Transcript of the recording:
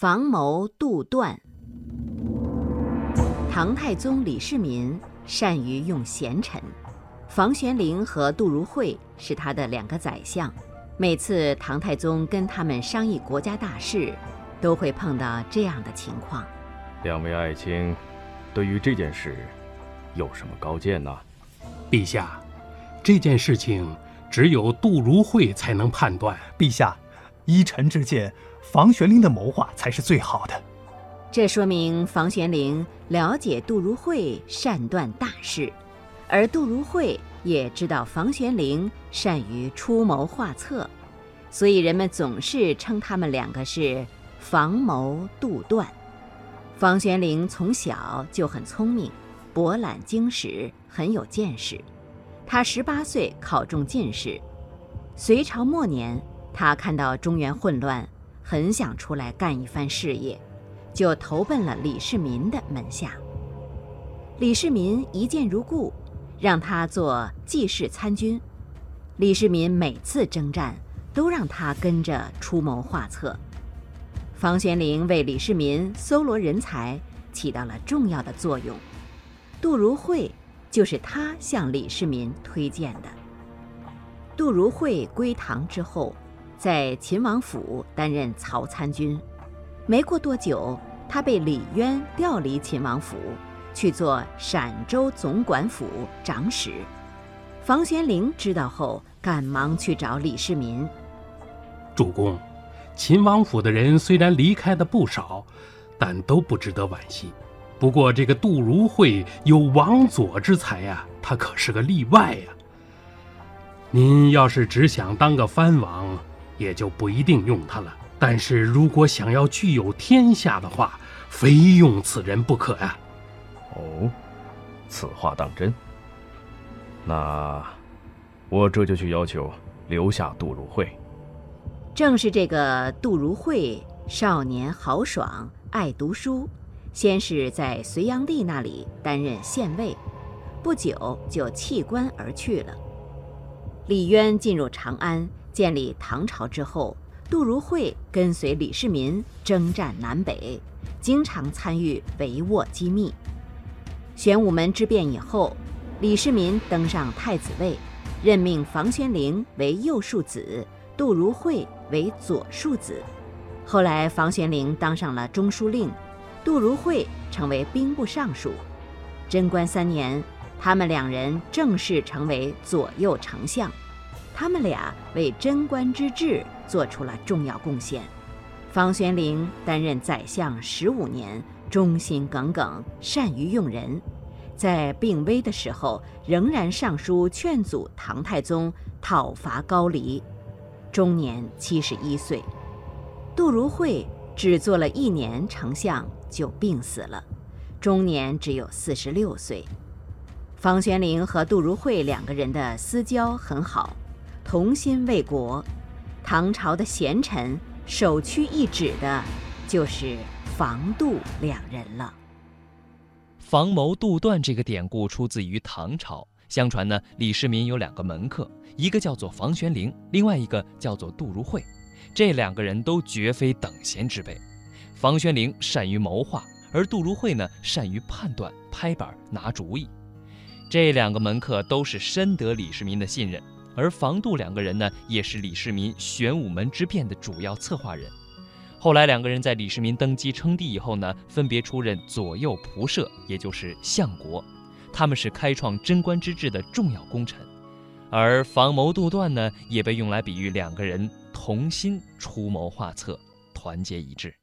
房谋杜断。唐太宗李世民善于用贤臣，房玄龄和杜如晦是他的两个宰相。每次唐太宗跟他们商议国家大事，都会碰到这样的情况。两位爱卿，对于这件事有什么高见呢？陛下，这件事情只有杜如晦才能判断。陛下，依臣之见，房玄龄的谋划才是最好的。这说明房玄龄了解杜如晦善断大事，而杜如晦也知道房玄龄善于出谋划策，所以人们总是称他们两个是房谋杜断。房玄龄从小就很聪明，博览经史，很有见识。他十八岁考中进士，隋朝末年，他看到中原混乱，很想出来干一番事业。就投奔了李世民的门下。李世民一见如故，让他做记事参军。李世民每次征战，都让他跟着出谋划策。房玄龄为李世民搜罗人才，起到了重要的作用。杜如晦就是他向李世民推荐的。杜如晦归唐之后，在秦王府担任曹参军。没过多久，他被李渊调离秦王府，去做陕州总管府长史。房玄龄知道后，赶忙去找李世民。主公，秦王府的人虽然离开的不少，但都不值得惋惜。不过这个杜如晦有王佐之才呀，他可是个例外呀。您要是只想当个藩王，也就不一定用他了。但是如果想要具有天下的话，非用此人不可呀！哦，此话当真？那我这就去要求留下杜如晦。正是这个杜如晦，少年豪爽，爱读书，先是在隋炀帝那里担任县尉，不久就弃官而去了。李渊进入长安，建立唐朝之后。杜如晦跟随李世民征战南北，经常参与帷幄机密。玄武门之变以后，李世民登上太子位，任命房玄龄为右庶子，杜如晦为左庶子。后来，房玄龄当上了中书令，杜如晦成为兵部尚书。贞观三年，他们两人正式成为左右丞相。他们俩为贞观之治做出了重要贡献。房玄龄担任宰相十五年，忠心耿耿，善于用人，在病危的时候仍然上书劝阻唐太宗讨伐高丽，终年七十一岁。杜如晦只做了一年丞相就病死了，终年只有四十六岁。房玄龄和杜如晦两个人的私交很好。同心为国，唐朝的贤臣首屈一指的，就是房杜两人了。房谋杜断这个典故出自于唐朝。相传呢，李世民有两个门客，一个叫做房玄龄，另外一个叫做杜如晦。这两个人都绝非等闲之辈。房玄龄善于谋划，而杜如晦呢，善于判断、拍板、拿主意。这两个门客都是深得李世民的信任。而房杜两个人呢，也是李世民玄武门之变的主要策划人。后来两个人在李世民登基称帝以后呢，分别出任左右仆射，也就是相国。他们是开创贞观之治的重要功臣。而房谋杜断呢，也被用来比喻两个人同心出谋划策，团结一致。